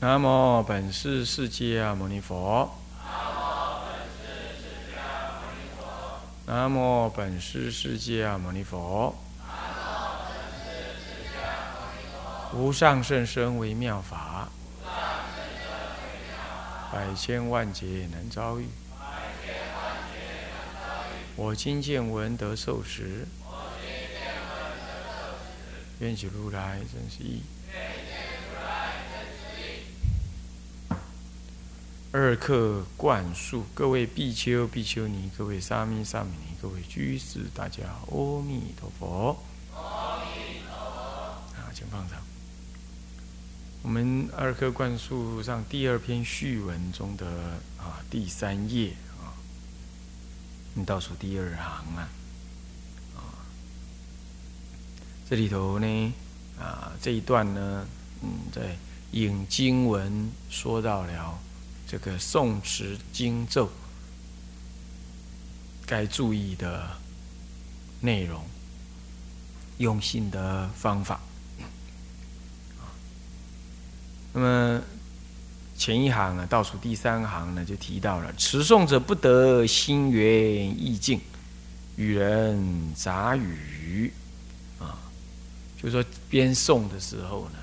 南无本师释迦牟尼佛。南无本师释迦牟尼佛。无上甚深微妙法，百千万劫难遭遇。我今见闻得受持，愿解如来真实义。二课灌输，各位比丘、比丘尼，各位沙弥、沙弥尼，各位居士，大家阿弥陀佛。阿弥陀佛。啊，请放上。我们二课灌输上第二篇序文中的啊第三页啊，你倒数第二行啊，啊，这里头呢啊这一段呢，嗯，在引经文说到了。这个诵持经咒该注意的内容、用心的方法。那么前一行啊，倒数第三行呢，就提到了持诵者不得心猿意境，与人杂语，就说边诵的时候呢，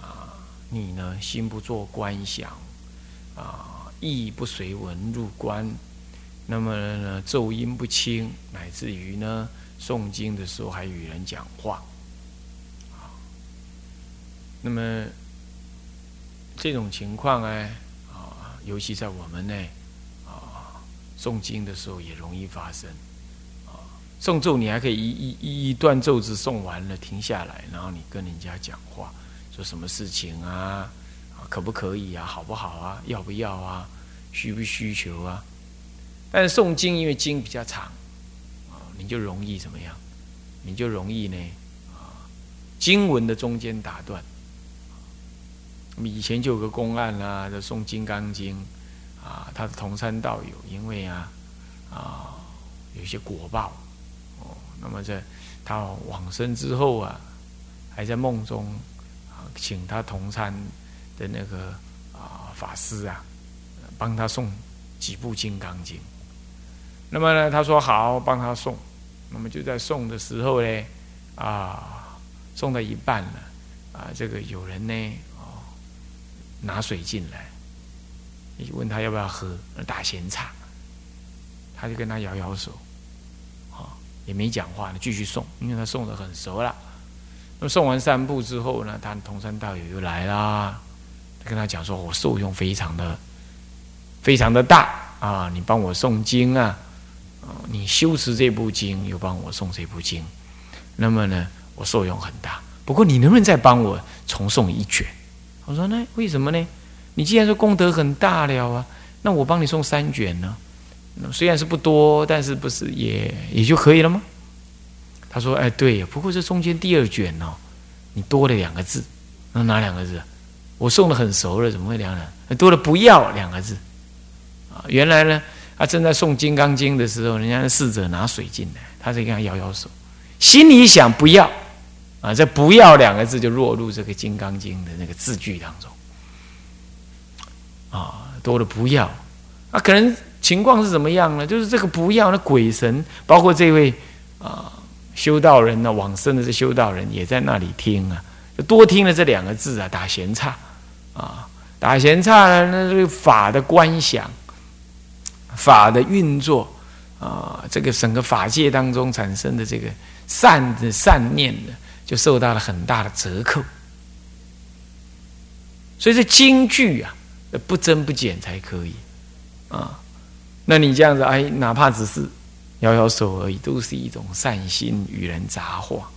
啊，你呢心不做观想。啊，意不随文入观，那么呢，奏音不清，乃至于呢，诵经的时候还与人讲话，啊，那么这种情况呢，啊，尤其在我们呢，啊，诵经的时候也容易发生，啊，诵咒你还可以一一一一段咒子诵完了停下来，然后你跟人家讲话，说什么事情啊？可不可以啊？好不好啊？要不要啊？需不需求啊？但是诵经，因为经比较长，啊，你就容易怎么样？你就容易呢，啊，经文的中间打断。我们以前就有个公案啦，就诵《金刚经》，啊，他的同参道友，因为啊，啊，有些果报，哦，那么在他往生之后啊，还在梦中啊，请他同参。的那个啊法师啊，帮他送几部《金刚经》。那么呢，他说好帮他送。那么就在送的时候呢，啊，送到一半了，啊，这个有人呢，哦，拿水进来，你问他要不要喝打咸茶，他就跟他摇摇手，啊，也没讲话，继续送，因为他送的很熟了。那么送完三步之后呢，他同山道友又来啦。跟他讲说，我受用非常的非常的大啊！你帮我诵经啊，你修持这部经，又帮我诵这部经，那么呢，我受用很大。不过你能不能再帮我重诵一卷？我说那为什么呢？你既然说功德很大了啊，那我帮你送三卷呢？虽然是不多，但是不是也也就可以了吗？他说：哎，对，不过这中间第二卷哦，你多了两个字，那哪两个字？我送的很熟了，怎么会两两多了？不要两个字啊！原来呢，他正在诵《金刚经》的时候，人家的侍者拿水进来，他就跟他摇摇手，心里想不要啊，这“不要”两个字就落入这个《金刚经》的那个字句当中啊，多了不要啊，可能情况是怎么样呢？就是这个“不要”的鬼神，包括这位啊修道人呢，往生的这修道人也在那里听啊，多听了这两个字啊，打闲岔。啊，打闲岔呢？那这个法的观想，法的运作啊，这个整个法界当中产生的这个善的善念呢，就受到了很大的折扣。所以这京剧啊，不增不减才可以啊。那你这样子，哎，哪怕只是摇摇手而已，都是一种善心与人杂话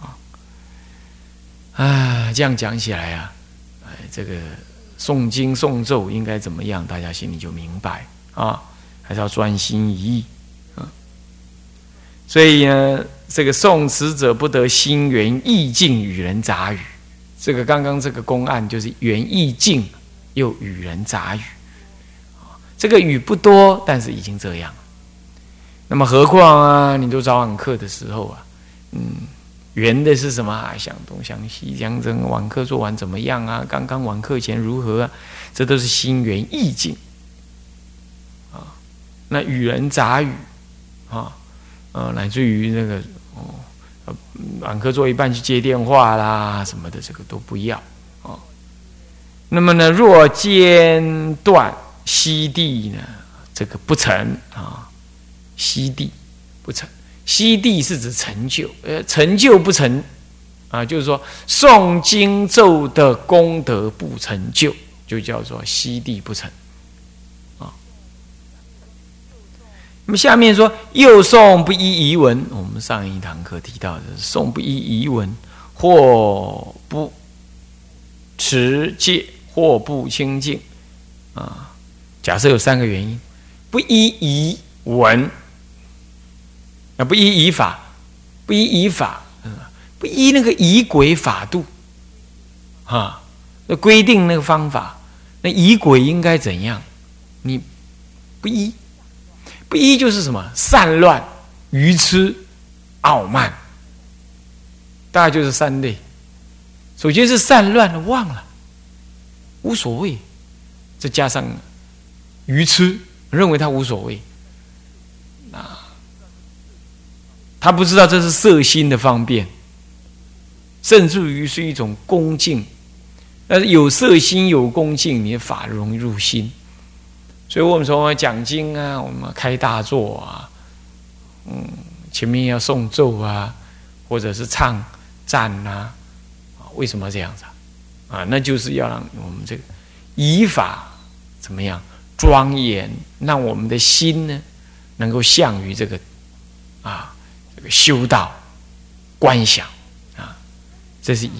啊。啊，这样讲起来啊。这个诵经诵咒应该怎么样？大家心里就明白啊，还是要专心一意啊。所以呢，这个诵持者不得心缘意境与人杂语。这个刚刚这个公案就是缘意境又与人杂语。这个语不多，但是已经这样。那么何况啊，你都早晚课的时候啊，嗯，圆的是什么啊？想东想西，讲这网课做完怎么样啊？刚刚网课前如何啊？这都是心源意境啊。那与人杂语啊，呃，乃至于那个哦，网课做一半去接电话啦什么的，这个都不要啊。那么呢，若间断息地呢，这个不成啊，息地不成。西地是指成就，呃，成就不成，啊，就是说诵经咒的功德不成就，就叫做西地不成，啊。那么下面说又诵不依遗文，我们上一堂课提到的诵不依遗文，或不持戒，或不清净，啊，假设有三个原因，不依遗文。啊，不依仪法，不依仪法，不依那个仪轨法度，啊，那规定那个方法，那仪轨应该怎样？你不依，不依就是什么散乱、愚痴、傲慢，大概就是三类。首先是散乱的忘了，无所谓，再加上愚痴，认为他无所谓。他不知道这是色心的方便，甚至于是一种恭敬。但是有色心有恭敬，你的法容易入心。所以我们说讲经啊，我们开大座啊，嗯，前面要诵咒啊，或者是唱赞呐，啊，为什么这样子啊？啊，那就是要让我们这个以法怎么样庄严，让我们的心呢能够向于这个啊。这个修道观想啊，这是仪。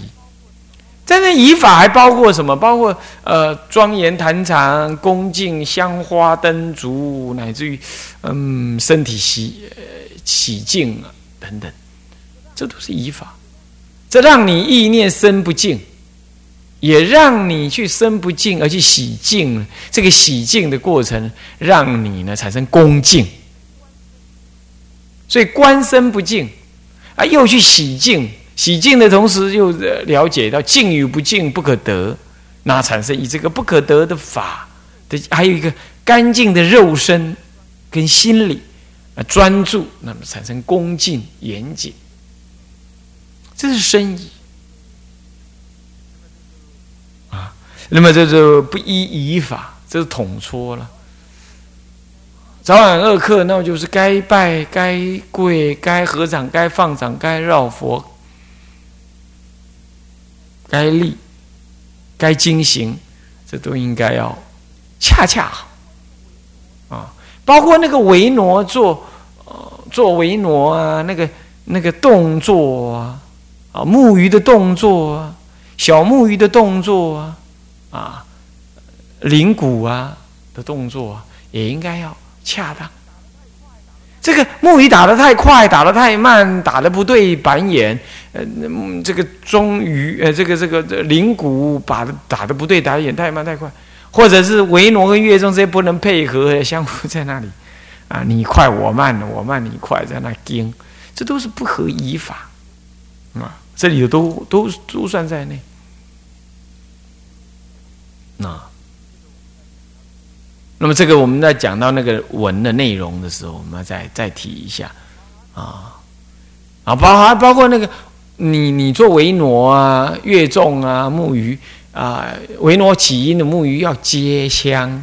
在那仪法还包括什么？包括呃庄严坛场、恭敬香花灯烛，乃至于嗯身体洗洗净啊等等，这都是仪法。这让你意念生不净，也让你去生不净而去洗净。这个洗净的过程，让你呢产生恭敬。所以观身不净，啊，又去洗净，洗净的同时又了解到净与不净不可得，那产生以这个不可得的法的，还有一个干净的肉身跟心理啊专注，那么产生恭敬严谨，这是深意啊。那么这就不依仪法，这是统搓了。早晚二课，那就是该拜、该跪、该合掌、该放掌、该绕佛、该立、该经行，这都应该要恰恰好啊！包括那个维挪做，呃，做维挪啊，那个那个动作啊，啊，木鱼的动作啊，小木鱼的动作啊，啊，铃鼓啊的动作啊，也应该要。恰当，这个木鱼打的太快，打的太慢，打的不对板眼，呃，这个中鱼，呃，这个这个铃鼓打的打的不对，打眼太慢太快，或者是维罗跟乐中这些不能配合，相互在那里，啊，你快我慢，我慢你快，在那盯，这都是不合仪法，啊，这里头都都都算在内，那。那么这个我们在讲到那个文的内容的时候，我们要再再提一下啊啊，包还包括那个你你做维挪啊、乐众啊、木鱼啊，维挪起音的木鱼要接香，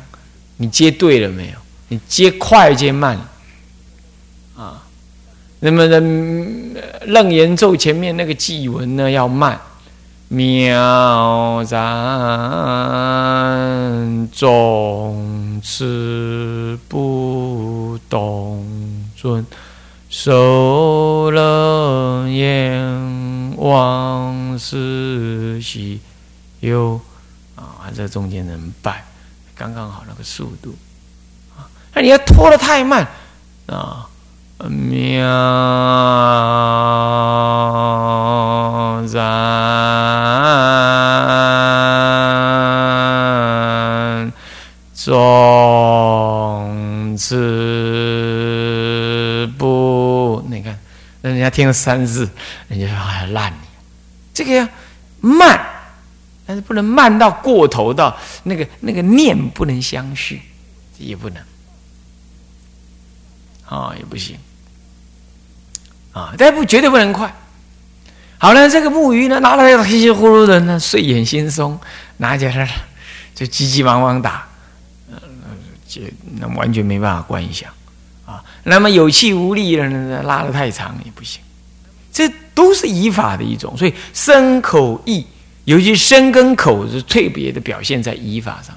你接对了没有？你接快接慢啊？那么的楞严咒前面那个祭文呢要慢。妙然中持不动尊，受了阎王世喜有啊，这中间能拜，刚刚好那个速度。啊，那你要拖得太慢。啊，妙然。总人家听了三次，人家说哎烂你，这个要慢，但是不能慢到过头，到那个那个念不能相续，也不能，啊也不行，啊但不绝对不能快。好了，这个木鱼呢，拿来稀稀呼噜的呢，睡眼惺忪，拿起来就急急忙忙打，呃，就那完全没办法观想。那么有气无力了呢，拉的太长也不行，这都是仪法的一种。所以身口意，尤其身跟口是特别的表现在仪法上。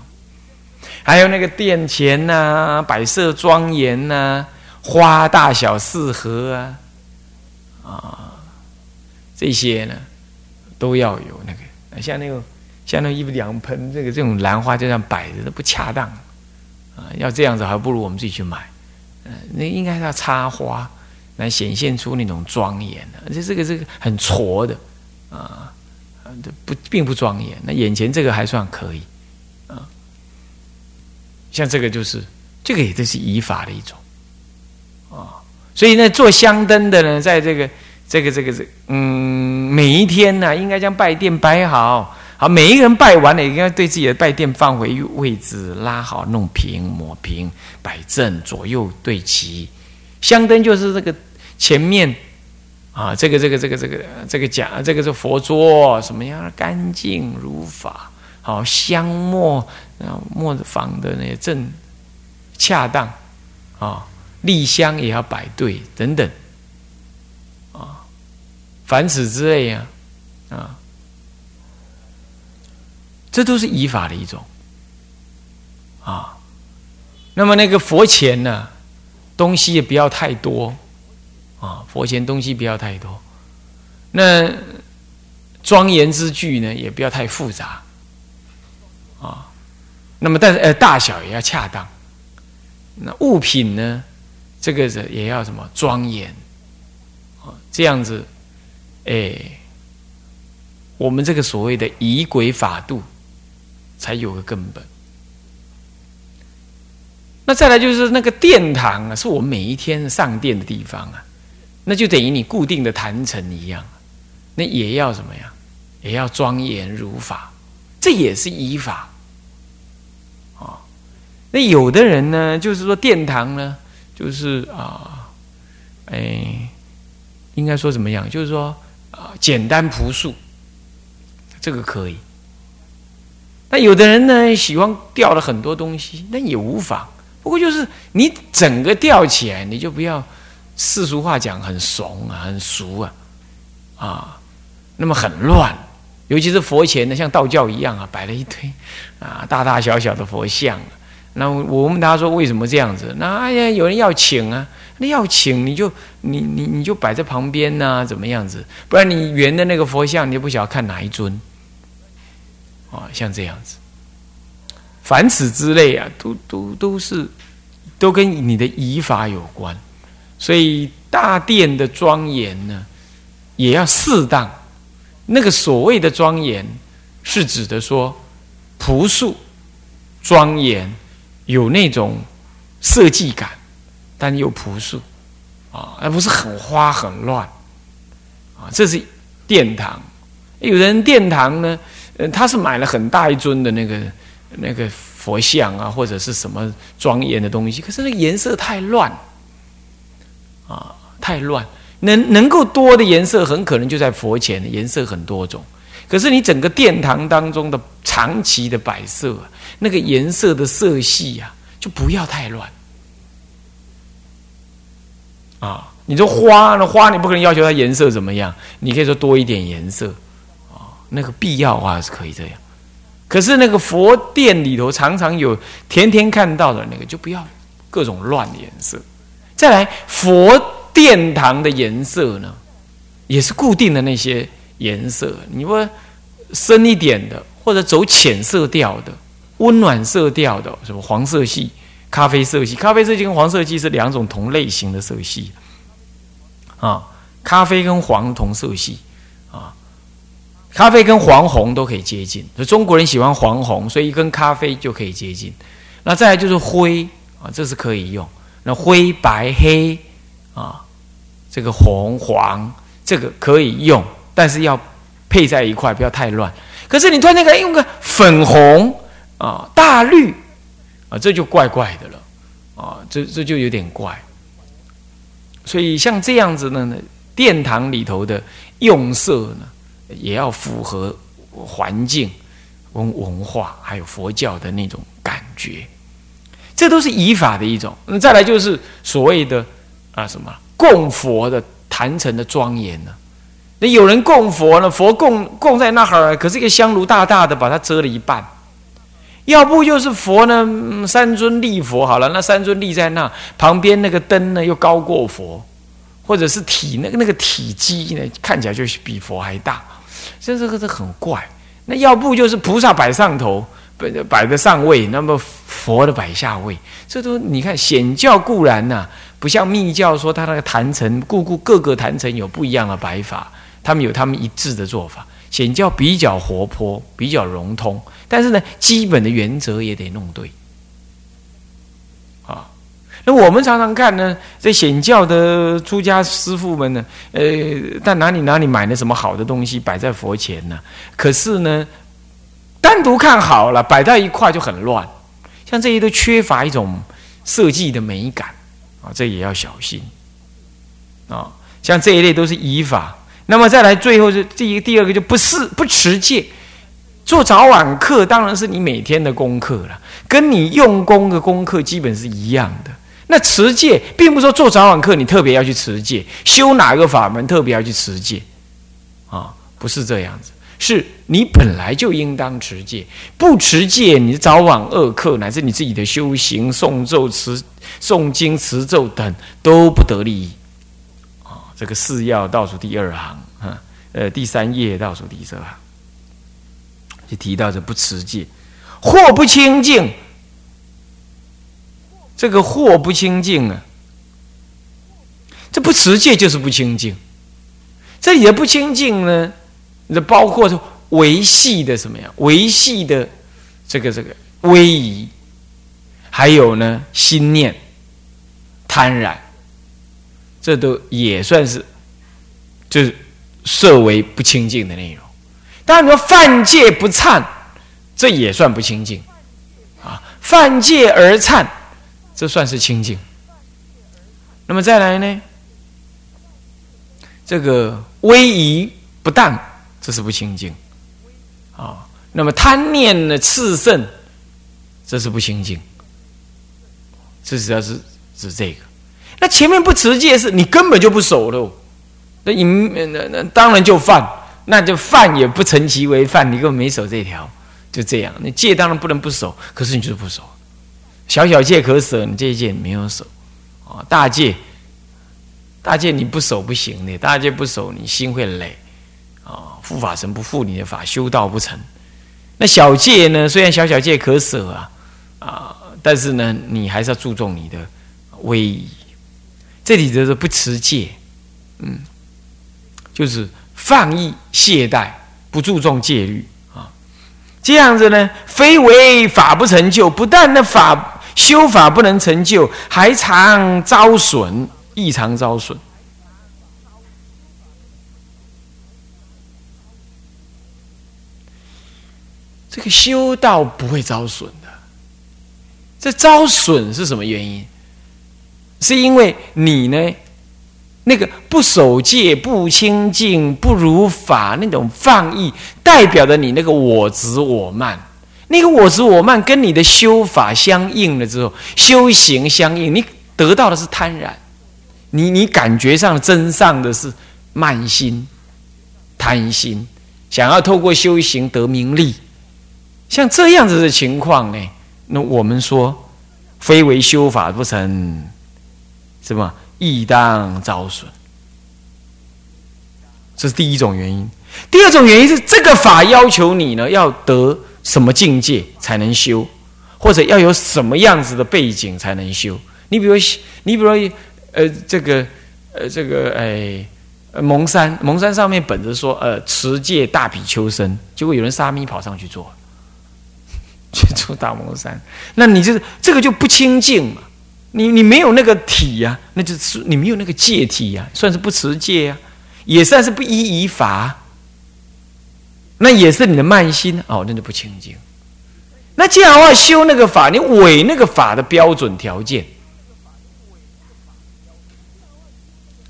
还有那个殿前呐，摆设庄严呐，花大小适合啊，啊，这些呢都要有那个。像那个像那一两盆这个这种兰花就这样摆着，都不恰当啊。要这样子，还不如我们自己去买。那应该要插花来显现出那种庄严的，而且这个这个很挫的啊，不并不庄严。那眼前这个还算可以啊，像这个就是这个也都是仪法的一种啊。所以呢，做香灯的呢，在这个这个这个这嗯，每一天呢，应该将拜垫摆好。好，每一个人拜完了，应该对自己的拜垫放回位置，拉好、弄平、抹平、摆正，左右对齐。香灯就是这个前面啊，这个、这个、这个、这个、这个讲，这个是佛桌，什么样干净如法？好，香墨啊，末放的那些正恰当啊，立香也要摆对，等等啊，凡此之类啊，啊。这都是仪法的一种啊。那么那个佛前呢，东西也不要太多啊。佛前东西不要太多。那庄严之具呢，也不要太复杂啊。那么但是呃，大小也要恰当。那物品呢，这个是也要什么庄严啊？这样子，哎，我们这个所谓的仪轨法度。才有个根本。那再来就是那个殿堂啊，是我们每一天上殿的地方啊，那就等于你固定的坛城一样，那也要什么呀？也要庄严如法，这也是依法啊。那有的人呢，就是说殿堂呢，就是啊，哎，应该说怎么样？就是说啊，简单朴素，这个可以。那有的人呢，喜欢吊了很多东西，那也无妨。不过就是你整个吊起来，你就不要世俗话讲很怂啊，很俗啊，啊，那么很乱。尤其是佛前呢，像道教一样啊，摆了一堆啊，大大小小的佛像。那我问他说为什么这样子？那哎呀，有人要请啊，那要请你就你你你就摆在旁边呐，怎么样子？不然你圆的那个佛像，你不晓得看哪一尊。啊，像这样子，凡此之类啊，都都都是都跟你的仪法有关，所以大殿的庄严呢，也要适当。那个所谓的庄严，是指的说朴素、庄严，有那种设计感，但又朴素啊，而不是很花很乱啊。这是殿堂，有人殿堂呢。嗯，他是买了很大一尊的那个那个佛像啊，或者是什么庄严的东西，可是那颜色太乱啊，太乱。能能够多的颜色，很可能就在佛前，颜色很多种。可是你整个殿堂当中的长期的摆设，那个颜色的色系呀，就不要太乱啊。你说花呢？花你不可能要求它颜色怎么样，你可以说多一点颜色。那个必要的话是可以这样，可是那个佛殿里头常常有天天看到的那个，就不要各种乱颜色。再来，佛殿堂的颜色呢，也是固定的那些颜色。你说深一点的，或者走浅色调的、温暖色调的，什么黄色系、咖啡色系。咖啡色系跟黄色系是两种同类型的色系啊，咖啡跟黄同色系啊。咖啡跟黄红都可以接近，所以中国人喜欢黄红，所以跟咖啡就可以接近。那再来就是灰啊，这是可以用。那灰白黑啊，这个红黄，这个可以用，但是要配在一块，不要太乱。可是你突然间用个粉红啊、大绿啊，这就怪怪的了啊，这这就有点怪。所以像这样子的呢，殿堂里头的用色呢，也要符合环境、文文化，还有佛教的那种感觉。这都是仪法的一种。那再来就是所谓的啊什么供佛的坛城的庄严呢？那有人供佛呢，佛供供在那儿，可是一个香炉大大的，把它遮了一半。要不就是佛呢，三尊立佛好了，那三尊立在那旁边，那个灯呢又高过佛，或者是体那个那个体积呢看起来就是比佛还大，所以这个是很怪。那要不就是菩萨摆上头，摆摆在上位，那么佛的摆下位，这都你看显教固然呐，不像密教说他那个坛城，故故各个坛城有不一样的摆法，他们有他们一致的做法。显教比较活泼，比较融通。但是呢，基本的原则也得弄对，那我们常常看呢，这显教的出家师傅们呢，呃，在哪里哪里买了什么好的东西摆在佛前呢？可是呢，单独看好了，摆在一块就很乱，像这些都缺乏一种设计的美感啊，这也要小心啊。像这一类都是仪法，那么再来最后是第一第二个就不是不持戒。做早晚课当然是你每天的功课了，跟你用功的功课基本是一样的。那持戒，并不是说做早晚课你特别要去持戒，修哪个法门特别要去持戒，啊，不是这样子，是你本来就应当持戒。不持戒，你早晚恶课乃至你自己的修行、诵咒、持诵经、持咒等都不得利益。啊，这个四要倒数第二行，哈，呃，第三页倒数第二行。就提到这不持戒，或不清净。这个祸不清净啊，这不持戒就是不清净。这里的不清净呢，这包括维系的什么呀？维系的这个这个威仪，还有呢心念贪染，这都也算是就是设为不清净的内容。当然，你说犯戒不忏，这也算不清净啊。犯戒而忏，这算是清净。那么再来呢？这个威仪不当，这是不清净啊。那么贪念呢，炽盛，这是不清净。这主要是指这个。那前面不持戒，是你根本就不守喽。那你那那当然就犯。那就犯也不成其为犯，你根本没守这条，就这样。你戒当然不能不守，可是你就是不守。小小戒可舍，你这一戒没有守啊。大戒，大戒你不守不行的，大戒不守你心会累啊。护法神不护你的法，修道不成。那小戒呢？虽然小小戒可舍啊啊，但是呢，你还是要注重你的威仪。这里就是不持戒，嗯，就是。放逸懈怠，不注重戒律啊，这样子呢，非为法不成就，不但那法修法不能成就，还常遭损，异常遭损。这个修道不会遭损的，这遭损是什么原因？是因为你呢？那个不守戒、不清净、不如法那种放逸，代表着你那个我执我慢。那个我执我慢跟你的修法相应了之后，修行相应，你得到的是贪婪。你你感觉上真上的是慢心、贪心，想要透过修行得名利。像这样子的情况呢，那我们说，非为修法不成，是吧？亦当遭损，这是第一种原因。第二种原因是，这个法要求你呢，要得什么境界才能修，或者要有什么样子的背景才能修。你比如，你比如，呃，这个，呃，这个，哎，蒙山，蒙山上面本着说，呃，持戒大比丘僧，结果有人沙弥跑上去做，去做大蒙山，那你就是这个就不清净嘛。你你没有那个体呀，那就是你没有那个戒体呀，算是不持戒呀，也算是不依仪法。那也是你的慢心哦，那就不清净。那这样的话，修那个法，你违那个法的标准条件，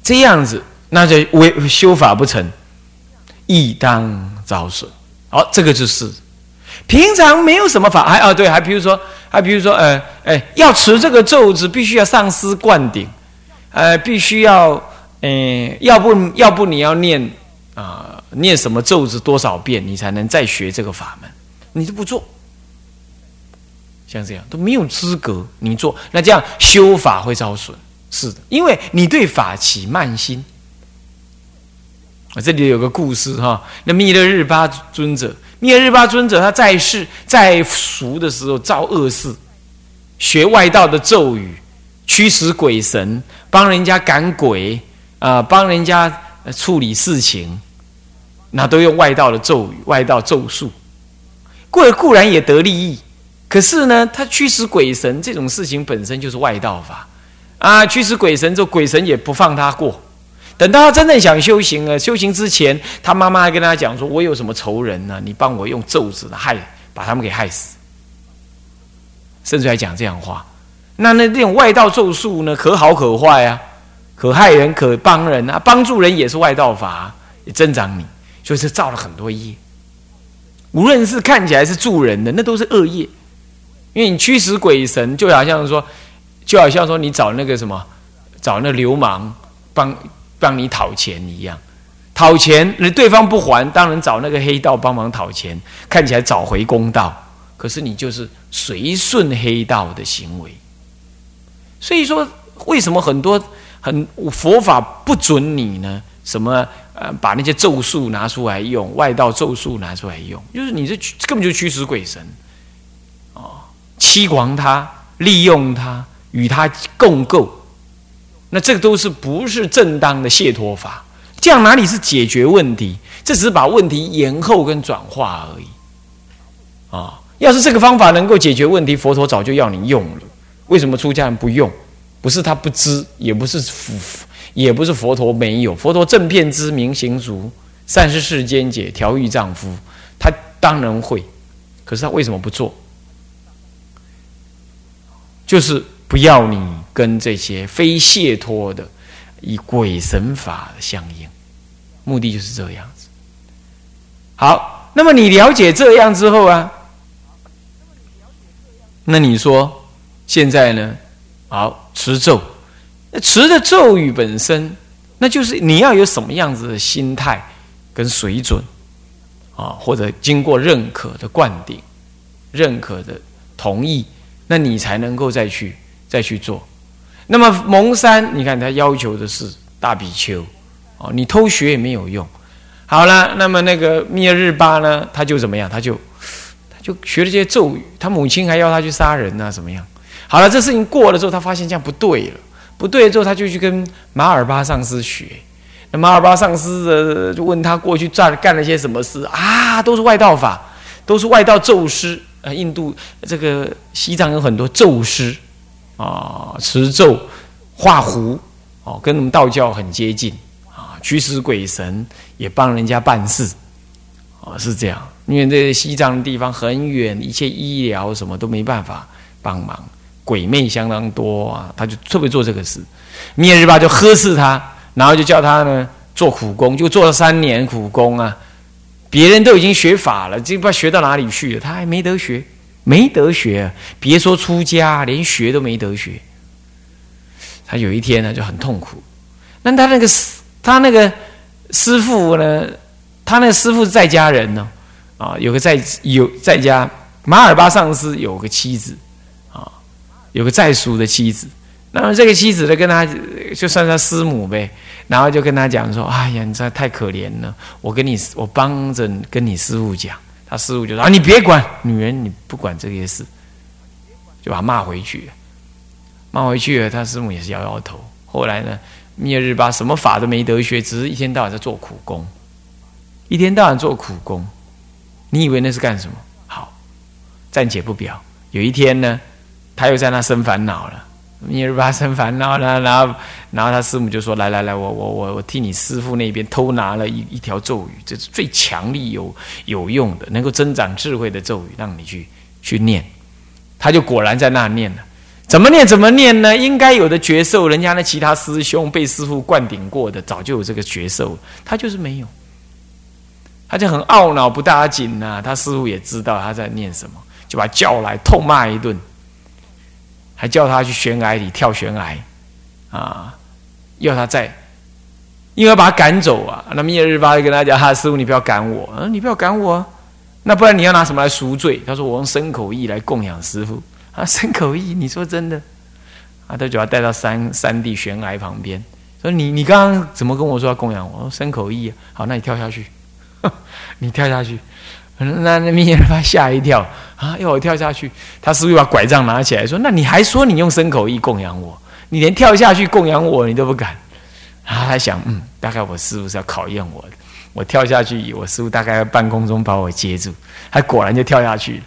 这样子，那就违修法不成，亦当遭损。好，这个就是平常没有什么法，还啊对，还比如说，还比如说，呃，哎，要持这个咒子，必须要上师灌顶，呃，必须要，呃，要不要不你要念啊，念什么咒子多少遍，你才能再学这个法门，你都不做。像这样都没有资格，你做。那这样修法会遭损，是的，因为你对法起慢心。啊，这里有个故事哈，那弥勒日巴尊者，弥勒日巴尊者他在世在俗的时候造恶事，学外道的咒语，驱使鬼神，帮人家赶鬼啊，帮人家处理事情，那都用外道的咒语、外道咒术，固固然也得利益。可是呢，他驱使鬼神这种事情本身就是外道法啊！驱使鬼神之后，鬼神也不放他过。等到他真正想修行了，修行之前，他妈妈还跟他讲说：“我有什么仇人呢？你帮我用咒子害，把他们给害死。”甚至还讲这样话。那那这种外道咒术呢，可好可坏啊，可害人可帮人啊，帮助人也是外道法，也增长你，就是造了很多业。无论是看起来是助人的，那都是恶业。因为你驱使鬼神，就好像说，就好像说你找那个什么，找那流氓帮帮你讨钱一样，讨钱，那对方不还，当然找那个黑道帮忙讨钱，看起来找回公道，可是你就是随顺黑道的行为。所以说，为什么很多很佛法不准你呢？什么呃，把那些咒术拿出来用，外道咒术拿出来用，就是你这根本就驱使鬼神。哦欺狂他，利用他，与他共构，那这个都是不是正当的解脱法？这样哪里是解决问题？这只是把问题延后跟转化而已。啊，要是这个方法能够解决问题，佛陀早就要你用了。为什么出家人不用？不是他不知，也不是，也不是佛陀没有。佛陀正片知明行足，善是世间解，调御丈夫，他当然会。可是他为什么不做？就是不要你跟这些非解脱的以鬼神法相应，目的就是这样子。好，那么你了解这样之后啊，那你说现在呢？好，持咒，那持的咒语本身，那就是你要有什么样子的心态跟水准啊，或者经过认可的灌顶、认可的同意。那你才能够再去再去做。那么蒙山，你看他要求的是大比丘，哦，你偷学也没有用。好了，那么那个密日巴呢，他就怎么样？他就他就学了这些咒语。他母亲还要他去杀人啊，怎么样？好了，这事情过了之后，他发现这样不对了，不对之后，他就去跟马尔巴上师学。那马尔巴上师的就问他过去干干了些什么事啊？都是外道法，都是外道咒师。呃，印度这个西藏有很多咒师啊，持咒、画符哦，跟我们道教很接近啊，驱使鬼神也帮人家办事啊，是这样。因为这西藏的地方很远，一切医疗什么都没办法帮忙，鬼魅相当多啊，他就特别做这个事。灭日巴就呵斥他，然后就叫他呢做苦工，就做了三年苦工啊。别人都已经学法了，这不知道学到哪里去了，他还没得学，没得学，别说出家，连学都没得学。他有一天呢就很痛苦。那他那个师，他那个师傅呢，他那个师傅是在家人呢，啊，有个在有在家马尔巴上师有个妻子，有个在俗的妻子。那么这个妻子呢，跟他就算他师母呗。然后就跟他讲说：“哎呀，你这太可怜了！我跟你，我帮着跟你师傅讲。”他师傅就说：“啊，你别管女人，你不管这些事，就把他骂回去。骂回去，他师母也是摇摇头。后来呢，灭日巴什么法都没得学，只是一天到晚在做苦工，一天到晚做苦工。你以为那是干什么？好，暂且不表。有一天呢，他又在那生烦恼了。弥勒巴生烦恼了，然后然后他师母就说：“来来来，我我我我替你师父那边偷拿了一一条咒语，这是最强力有有用的，能够增长智慧的咒语，让你去去念。”他就果然在那念了。怎么念怎么念呢？应该有的绝受，人家那其他师兄被师傅灌顶过的，早就有这个绝受，他就是没有。他就很懊恼，不打紧呐。他师傅也知道他在念什么，就把他叫来痛骂一顿。还叫他去悬崖里跳悬崖，啊，要他在，因为把他赶走啊。那灭日巴就跟他讲：“哈，师傅，你不要赶我，嗯，你不要赶我，那不然你要拿什么来赎罪？”他说：“我用牲口意来供养师傅。”啊，牲口意，你说真的？啊，他就要带到山山地悬崖旁边，说：“你你刚刚怎么跟我说要供养我？说牲口意，好，那你跳下去，你跳下去。”那那灭日巴吓一跳。啊！要我跳下去，他师傅把拐杖拿起来说：“那你还说你用牲口意供养我？你连跳下去供养我你都不敢。”啊，他想，嗯，大概我师傅是要考验我的。我跳下去，我师傅大概在半空中把我接住，他果然就跳下去了。